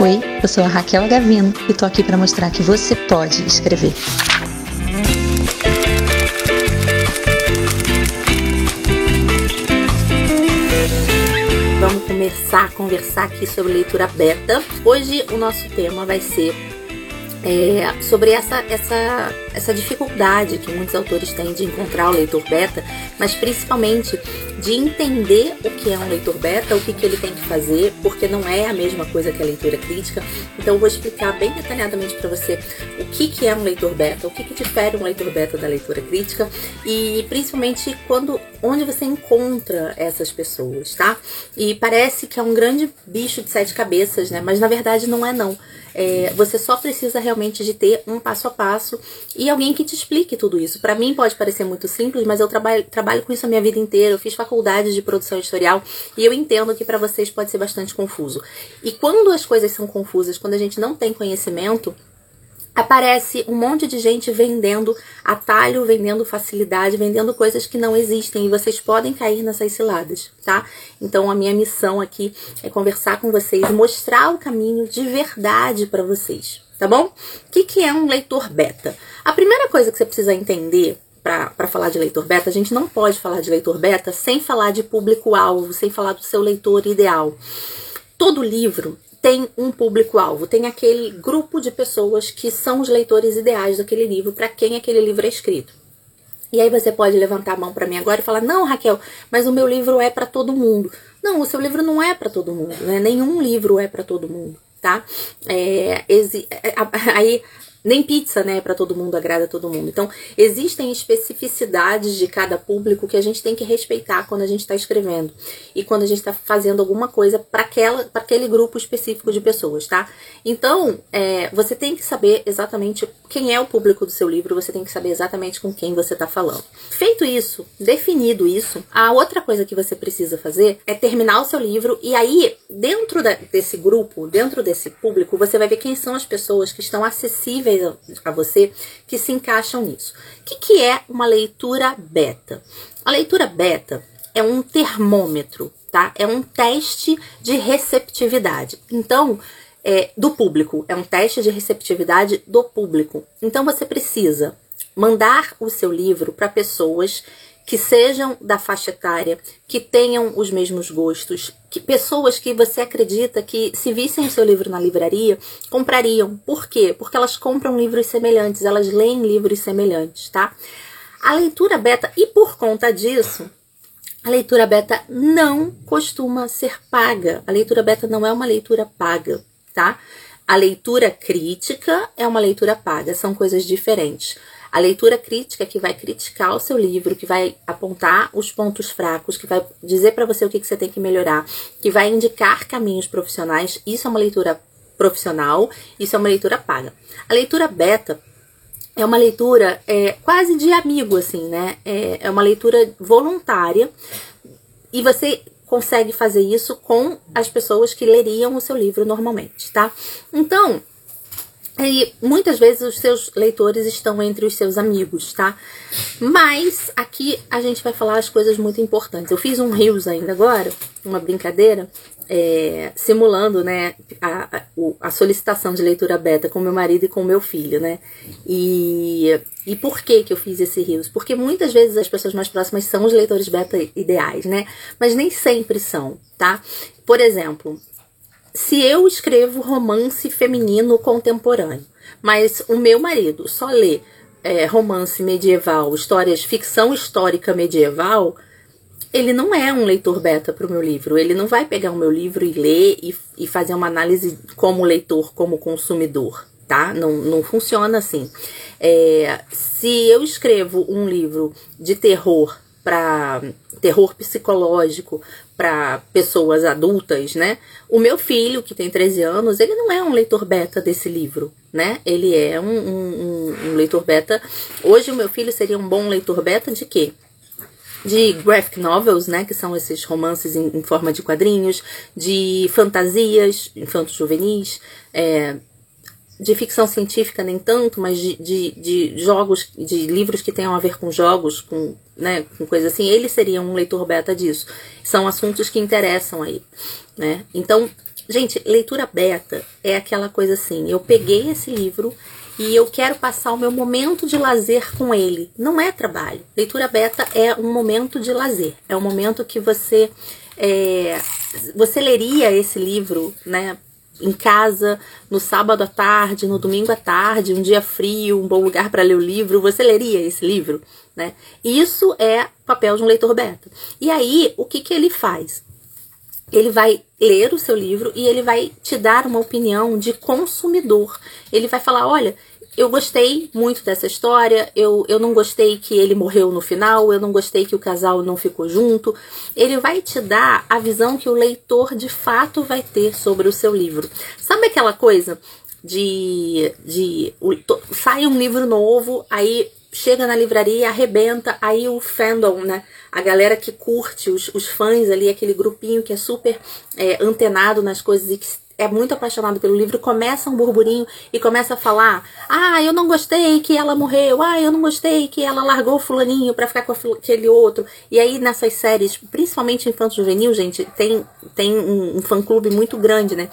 Oi, eu sou a Raquel Gavino e tô aqui para mostrar que você pode escrever. Vamos começar a conversar aqui sobre leitura beta. Hoje o nosso tema vai ser é, sobre essa, essa, essa dificuldade que muitos autores têm de encontrar o leitor beta, mas principalmente de entender o que é um leitor beta, o que, que ele tem que fazer, porque não é a mesma coisa que a leitura crítica. Então eu vou explicar bem detalhadamente para você o que, que é um leitor beta, o que, que difere um leitor beta da leitura crítica e principalmente quando onde você encontra essas pessoas, tá? E parece que é um grande bicho de sete cabeças, né? Mas na verdade não é não. É, você só precisa realmente de ter um passo a passo e alguém que te explique tudo isso. Para mim pode parecer muito simples, mas eu trabalho, trabalho com isso a minha vida inteira. Eu fiz faculdade de produção editorial e eu entendo que para vocês pode ser bastante confuso. E quando as coisas são confusas, quando a gente não tem conhecimento, aparece um monte de gente vendendo atalho, vendendo facilidade, vendendo coisas que não existem e vocês podem cair nessas ciladas, tá? Então a minha missão aqui é conversar com vocês, mostrar o caminho de verdade para vocês, tá bom? O que, que é um leitor beta? A primeira coisa que você precisa entender para falar de leitor beta, a gente não pode falar de leitor beta sem falar de público-alvo, sem falar do seu leitor ideal. Todo livro tem um público-alvo, tem aquele grupo de pessoas que são os leitores ideais daquele livro, para quem aquele livro é escrito. E aí você pode levantar a mão para mim agora e falar: "Não, Raquel, mas o meu livro é para todo mundo". Não, o seu livro não é para todo mundo, né? Nenhum livro é para todo mundo, tá? É, é aí nem pizza, né, para todo mundo agrada todo mundo. Então, existem especificidades de cada público que a gente tem que respeitar quando a gente está escrevendo e quando a gente está fazendo alguma coisa para aquele grupo específico de pessoas, tá? Então, é, você tem que saber exatamente quem é o público do seu livro, você tem que saber exatamente com quem você está falando. Feito isso, definido isso, a outra coisa que você precisa fazer é terminar o seu livro e aí, dentro da, desse grupo, dentro desse público, você vai ver quem são as pessoas que estão acessíveis a você que se encaixam nisso. O que, que é uma leitura beta? A leitura beta é um termômetro, tá? É um teste de receptividade. Então, é, do público, é um teste de receptividade do público. Então, você precisa mandar o seu livro para pessoas que sejam da faixa etária, que tenham os mesmos gostos, que pessoas que você acredita que se vissem o seu livro na livraria, comprariam. Por quê? Porque elas compram livros semelhantes, elas leem livros semelhantes, tá? A leitura beta, e por conta disso, a leitura beta não costuma ser paga. A leitura beta não é uma leitura paga, tá? A leitura crítica é uma leitura paga, são coisas diferentes. A leitura crítica que vai criticar o seu livro, que vai apontar os pontos fracos, que vai dizer para você o que, que você tem que melhorar, que vai indicar caminhos profissionais, isso é uma leitura profissional, isso é uma leitura paga. A leitura beta é uma leitura é, quase de amigo, assim, né? É, é uma leitura voluntária e você consegue fazer isso com as pessoas que leriam o seu livro normalmente, tá? Então, e muitas vezes os seus leitores estão entre os seus amigos, tá? Mas aqui a gente vai falar as coisas muito importantes. Eu fiz um Rios ainda agora, uma brincadeira, é, simulando né, a, a, solicitação de leitura beta com meu marido e com meu filho, né? E, e por que, que eu fiz esse Rios? Porque muitas vezes as pessoas mais próximas são os leitores beta ideais, né? Mas nem sempre são, tá? Por exemplo, se eu escrevo romance feminino contemporâneo, mas o meu marido só lê é, romance medieval, histórias, ficção histórica medieval, ele não é um leitor beta para o meu livro. Ele não vai pegar o meu livro e ler e, e fazer uma análise como leitor, como consumidor, tá? Não, não funciona assim. É, se eu escrevo um livro de terror para terror psicológico para pessoas adultas, né? O meu filho, que tem 13 anos, ele não é um leitor beta desse livro, né? Ele é um, um, um leitor beta. Hoje, o meu filho seria um bom leitor beta de quê? De graphic novels, né, que são esses romances em, em forma de quadrinhos, de fantasias infantos juvenis, é, de ficção científica nem tanto, mas de, de, de, jogos, de livros que tenham a ver com jogos, com, né, com coisa assim, ele seria um leitor beta disso. São assuntos que interessam aí, né? Então, Gente, leitura beta é aquela coisa assim: eu peguei esse livro e eu quero passar o meu momento de lazer com ele. Não é trabalho. Leitura beta é um momento de lazer. É um momento que você é, você leria esse livro, né? Em casa, no sábado à tarde, no domingo à tarde, um dia frio, um bom lugar para ler o livro, você leria esse livro, né? Isso é papel de um leitor beta. E aí, o que, que ele faz? ele vai ler o seu livro e ele vai te dar uma opinião de consumidor. Ele vai falar: olha, eu gostei muito dessa história, eu, eu não gostei que ele morreu no final, eu não gostei que o casal não ficou junto. Ele vai te dar a visão que o leitor de fato vai ter sobre o seu livro. Sabe aquela coisa de. de sai um livro novo, aí chega na livraria, arrebenta, aí o fandom, né? A galera que curte, os, os fãs ali, aquele grupinho que é super é, antenado nas coisas e que é muito apaixonado pelo livro, começa um burburinho e começa a falar: Ah, eu não gostei que ela morreu, ah, eu não gostei que ela largou o fulaninho pra ficar com aquele outro. E aí nessas séries, principalmente infanto juvenil, gente, tem, tem um, um fã-clube muito grande, né?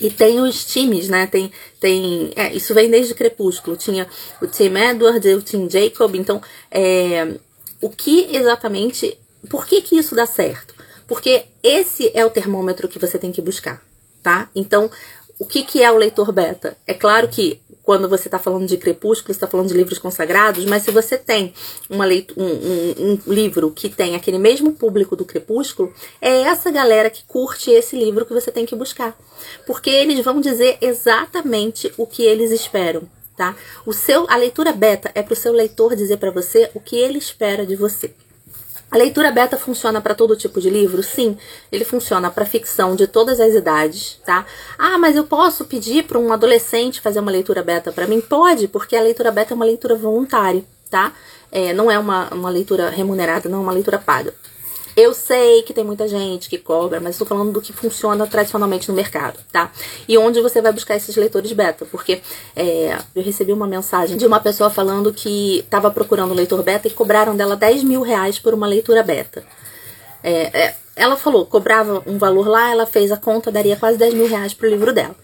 E tem os times, né? Tem, tem, é, isso vem desde Crepúsculo. Tinha o Tim Edward, o Tim Jacob. Então, é, o que exatamente, por que que isso dá certo? Porque esse é o termômetro que você tem que buscar, tá? Então, o que que é o leitor beta? É claro que quando você está falando de Crepúsculo, está falando de livros consagrados, mas se você tem uma um, um, um, livro que tem aquele mesmo público do Crepúsculo, é essa galera que curte esse livro que você tem que buscar. Porque eles vão dizer exatamente o que eles esperam. Tá? O seu, a leitura beta é para o seu leitor dizer para você o que ele espera de você. A leitura beta funciona para todo tipo de livro? Sim, ele funciona para ficção de todas as idades, tá? Ah, mas eu posso pedir para um adolescente fazer uma leitura beta para mim? Pode, porque a leitura beta é uma leitura voluntária, tá? É, não é uma, uma leitura remunerada, não é uma leitura paga. Eu sei que tem muita gente que cobra, mas estou falando do que funciona tradicionalmente no mercado, tá? E onde você vai buscar esses leitores beta, porque é, eu recebi uma mensagem de uma pessoa falando que estava procurando um leitor beta e cobraram dela 10 mil reais por uma leitura beta. É, é, ela falou, cobrava um valor lá, ela fez a conta, daria quase 10 mil reais pro livro dela.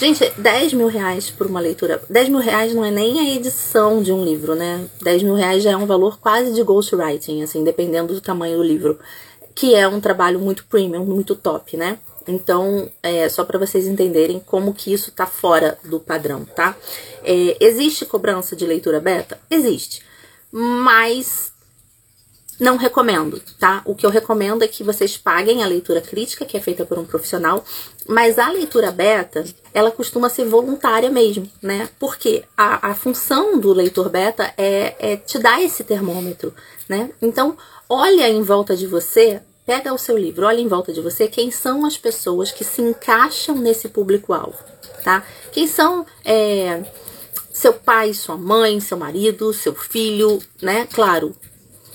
Gente, 10 mil reais por uma leitura. 10 mil reais não é nem a edição de um livro, né? 10 mil reais já é um valor quase de ghostwriting, assim, dependendo do tamanho do livro. Que é um trabalho muito premium, muito top, né? Então, é só para vocês entenderem como que isso tá fora do padrão, tá? É, existe cobrança de leitura beta? Existe. Mas não recomendo, tá? O que eu recomendo é que vocês paguem a leitura crítica, que é feita por um profissional, mas a leitura beta, ela costuma ser voluntária mesmo, né? Porque a, a função do leitor beta é, é te dar esse termômetro, né? Então, olha em volta de você, pega o seu livro, olha em volta de você quem são as pessoas que se encaixam nesse público-alvo, tá? Quem são. É, seu pai, sua mãe, seu marido, seu filho, né? Claro,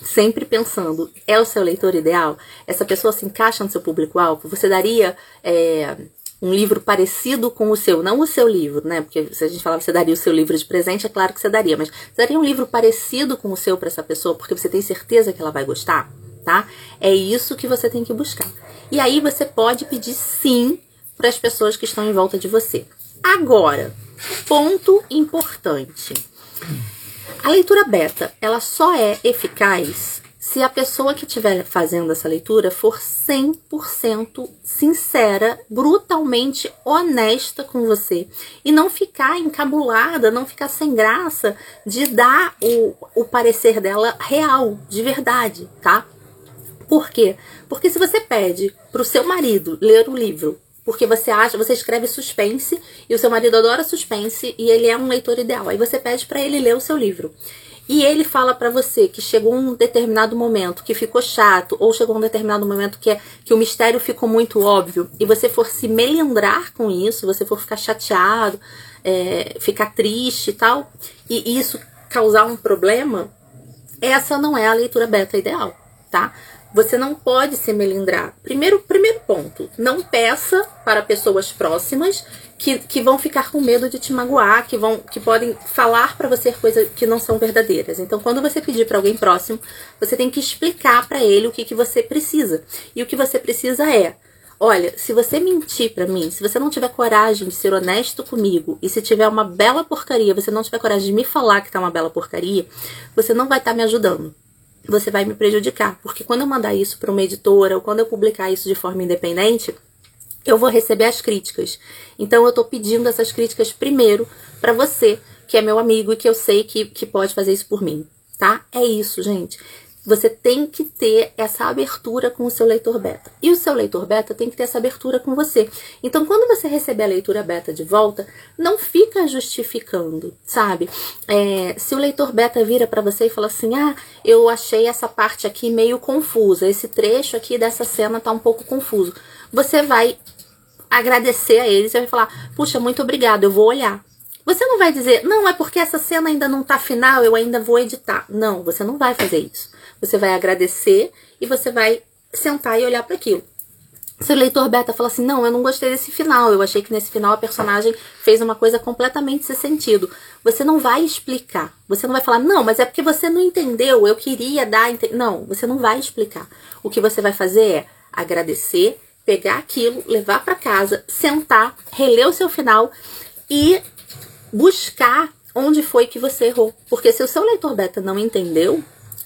sempre pensando, é o seu leitor ideal? Essa pessoa se encaixa no seu público-alvo? Você daria é, um livro parecido com o seu, não o seu livro, né? Porque se a gente falar você daria o seu livro de presente, é claro que você daria, mas você daria um livro parecido com o seu para essa pessoa, porque você tem certeza que ela vai gostar, tá? É isso que você tem que buscar. E aí você pode pedir sim para as pessoas que estão em volta de você. Agora, ponto importante. A leitura beta, ela só é eficaz se a pessoa que estiver fazendo essa leitura for 100% sincera, brutalmente honesta com você e não ficar encabulada, não ficar sem graça de dar o, o parecer dela real, de verdade, tá? Por quê? Porque se você pede para o seu marido ler o livro porque você acha, você escreve suspense e o seu marido adora suspense e ele é um leitor ideal. Aí você pede para ele ler o seu livro. E ele fala para você que chegou um determinado momento que ficou chato, ou chegou um determinado momento que, é, que o mistério ficou muito óbvio, e você for se melindrar com isso, você for ficar chateado, é, ficar triste e tal, e isso causar um problema, essa não é a leitura beta ideal, tá? Você não pode se melindrar. Primeiro, primeiro ponto, não peça para pessoas próximas que, que vão ficar com medo de te magoar, que vão que podem falar para você coisas que não são verdadeiras. Então, quando você pedir para alguém próximo, você tem que explicar para ele o que, que você precisa. E o que você precisa é Olha, se você mentir para mim, se você não tiver coragem de ser honesto comigo e se tiver uma bela porcaria, você não tiver coragem de me falar que tá uma bela porcaria, você não vai estar tá me ajudando. Você vai me prejudicar, porque quando eu mandar isso para uma editora ou quando eu publicar isso de forma independente, eu vou receber as críticas. Então eu tô pedindo essas críticas primeiro para você, que é meu amigo e que eu sei que, que pode fazer isso por mim, tá? É isso, gente. Você tem que ter essa abertura com o seu leitor beta. E o seu leitor beta tem que ter essa abertura com você. Então, quando você receber a leitura beta de volta, não fica justificando, sabe? É, se o leitor beta vira para você e fala assim: ah, eu achei essa parte aqui meio confusa, esse trecho aqui dessa cena tá um pouco confuso. Você vai agradecer a eles e vai falar: puxa, muito obrigado, eu vou olhar. Você não vai dizer, não, é porque essa cena ainda não tá final, eu ainda vou editar. Não, você não vai fazer isso. Você vai agradecer e você vai sentar e olhar para aquilo. Se o leitor beta fala assim, não, eu não gostei desse final, eu achei que nesse final a personagem fez uma coisa completamente sem sentido. Você não vai explicar. Você não vai falar, não, mas é porque você não entendeu, eu queria dar. Não, você não vai explicar. O que você vai fazer é agradecer, pegar aquilo, levar para casa, sentar, reler o seu final e buscar onde foi que você errou. Porque se o seu leitor beta não entendeu,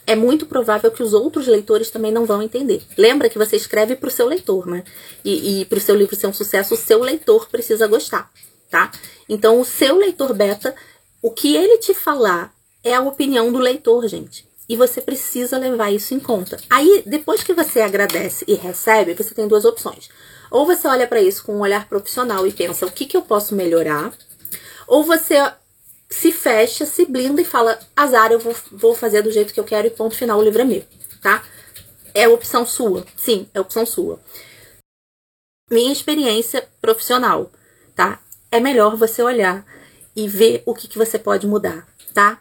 é muito provável que os outros leitores também não vão entender. Lembra que você escreve para o seu leitor, né? E, e para o seu livro ser um sucesso, o seu leitor precisa gostar, tá? Então, o seu leitor beta, o que ele te falar é a opinião do leitor, gente. E você precisa levar isso em conta. Aí, depois que você agradece e recebe, você tem duas opções. Ou você olha para isso com um olhar profissional e pensa o que, que eu posso melhorar, ou você se fecha, se blinda e fala: azar, eu vou, vou fazer do jeito que eu quero e ponto final, o livro é meu, tá? É opção sua. Sim, é opção sua. Minha experiência profissional, tá? É melhor você olhar e ver o que, que você pode mudar, tá?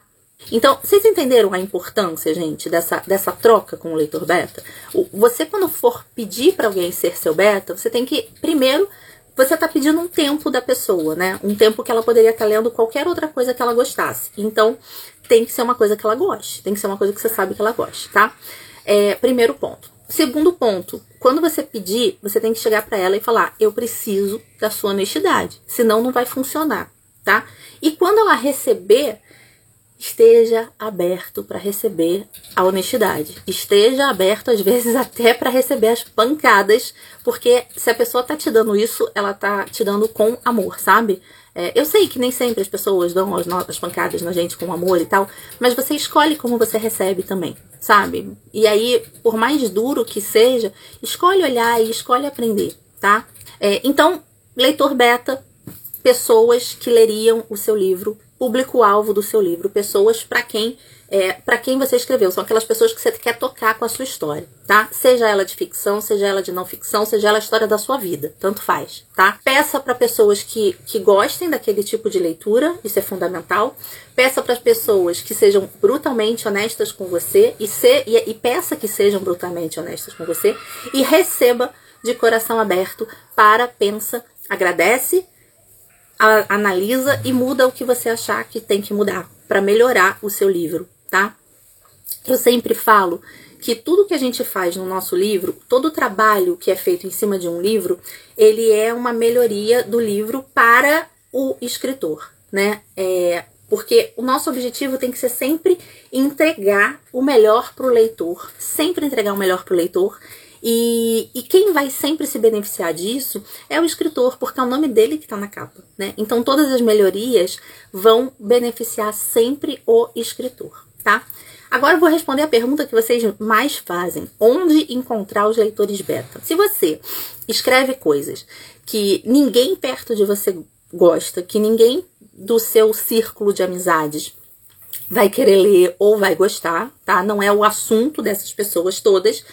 Então, vocês entenderam a importância, gente, dessa, dessa troca com o leitor beta? Você, quando for pedir para alguém ser seu beta, você tem que, primeiro, você está pedindo um tempo da pessoa, né? Um tempo que ela poderia estar tá lendo qualquer outra coisa que ela gostasse. Então, tem que ser uma coisa que ela goste. Tem que ser uma coisa que você sabe que ela goste, tá? É, primeiro ponto. Segundo ponto, quando você pedir, você tem que chegar para ela e falar: eu preciso da sua honestidade, senão não vai funcionar, tá? E quando ela receber, esteja aberto para receber a honestidade. Esteja aberto, às vezes, até para receber as pancadas, porque se a pessoa tá te dando isso, ela tá te dando com amor, sabe? É, eu sei que nem sempre as pessoas dão as, as pancadas na gente com amor e tal, mas você escolhe como você recebe também, sabe? E aí, por mais duro que seja, escolhe olhar e escolhe aprender, tá? É, então, leitor beta, pessoas que leriam o seu livro público-alvo do seu livro, pessoas para quem é, para quem você escreveu, são aquelas pessoas que você quer tocar com a sua história, tá? Seja ela de ficção, seja ela de não ficção, seja ela a história da sua vida, tanto faz, tá? Peça para pessoas que, que gostem daquele tipo de leitura, isso é fundamental. Peça para as pessoas que sejam brutalmente honestas com você e, se, e, e peça que sejam brutalmente honestas com você e receba de coração aberto para, pensa, agradece a, analisa e muda o que você achar que tem que mudar para melhorar o seu livro, tá? Eu sempre falo que tudo que a gente faz no nosso livro, todo o trabalho que é feito em cima de um livro, ele é uma melhoria do livro para o escritor, né? É, porque o nosso objetivo tem que ser sempre entregar o melhor para o leitor, sempre entregar o melhor para o leitor e, e, quem vai sempre se beneficiar disso é o escritor, porque é o nome dele que está na capa. Né? Então todas as melhorias vão beneficiar sempre o escritor. Tá? Agora eu vou responder a pergunta que vocês mais fazem: onde encontrar os leitores beta? Se você escreve coisas que ninguém perto de você gosta, que ninguém do seu círculo de amizades vai querer ler ou vai gostar, tá? Não é o assunto dessas pessoas todas.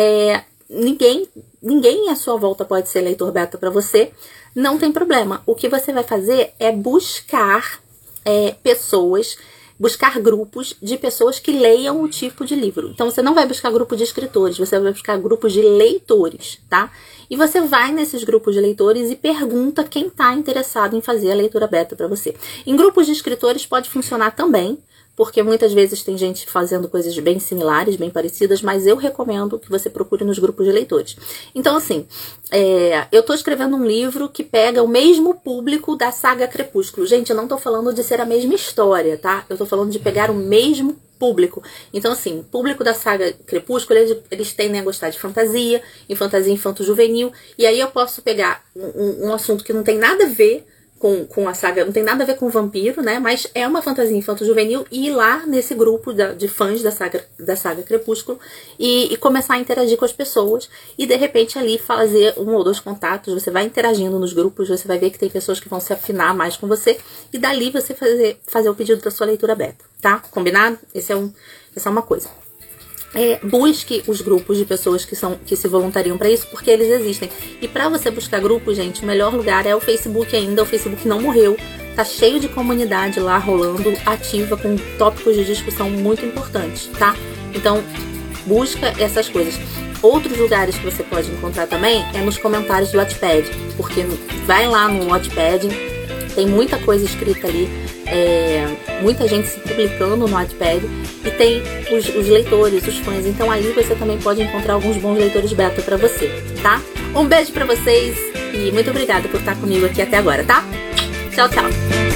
É, ninguém, ninguém à sua volta pode ser leitor beta para você, não tem problema. O que você vai fazer é buscar é, pessoas, buscar grupos de pessoas que leiam o tipo de livro. Então você não vai buscar grupo de escritores, você vai buscar grupos de leitores, tá? E você vai nesses grupos de leitores e pergunta quem está interessado em fazer a leitura beta para você. Em grupos de escritores pode funcionar também, porque muitas vezes tem gente fazendo coisas bem similares, bem parecidas, mas eu recomendo que você procure nos grupos de leitores. Então, assim, é, eu tô escrevendo um livro que pega o mesmo público da saga Crepúsculo. Gente, eu não tô falando de ser a mesma história, tá? Eu tô falando de pegar o mesmo público. Então, assim, público da saga Crepúsculo, eles, eles tendem a gostar de fantasia, e fantasia infanto-juvenil, e aí eu posso pegar um, um assunto que não tem nada a ver com, com a saga, não tem nada a ver com vampiro, né? Mas é uma fantasia infanto-juvenil e ir lá nesse grupo da, de fãs da saga, da saga Crepúsculo e, e, começar a interagir com as pessoas e de repente ali fazer um ou dois contatos. Você vai interagindo nos grupos, você vai ver que tem pessoas que vão se afinar mais com você e dali você fazer, fazer o pedido da sua leitura beta, tá? Combinado? Esse é um, essa é uma coisa. É, busque os grupos de pessoas que são que se voluntariam para isso, porque eles existem. E para você buscar grupos, gente, o melhor lugar é o Facebook ainda. O Facebook não morreu, tá cheio de comunidade lá rolando, ativa com tópicos de discussão muito importantes, tá? Então, busca essas coisas. Outros lugares que você pode encontrar também é nos comentários do Wattpad, porque vai lá no Wattpad, tem muita coisa escrita ali, é, muita gente se publicando no Wattpad e tem os, os, leitores, os fãs. Então ali você também pode encontrar alguns bons leitores beta para você, tá? Um beijo para vocês e muito obrigada por estar comigo aqui até agora, tá? Tchau, tchau.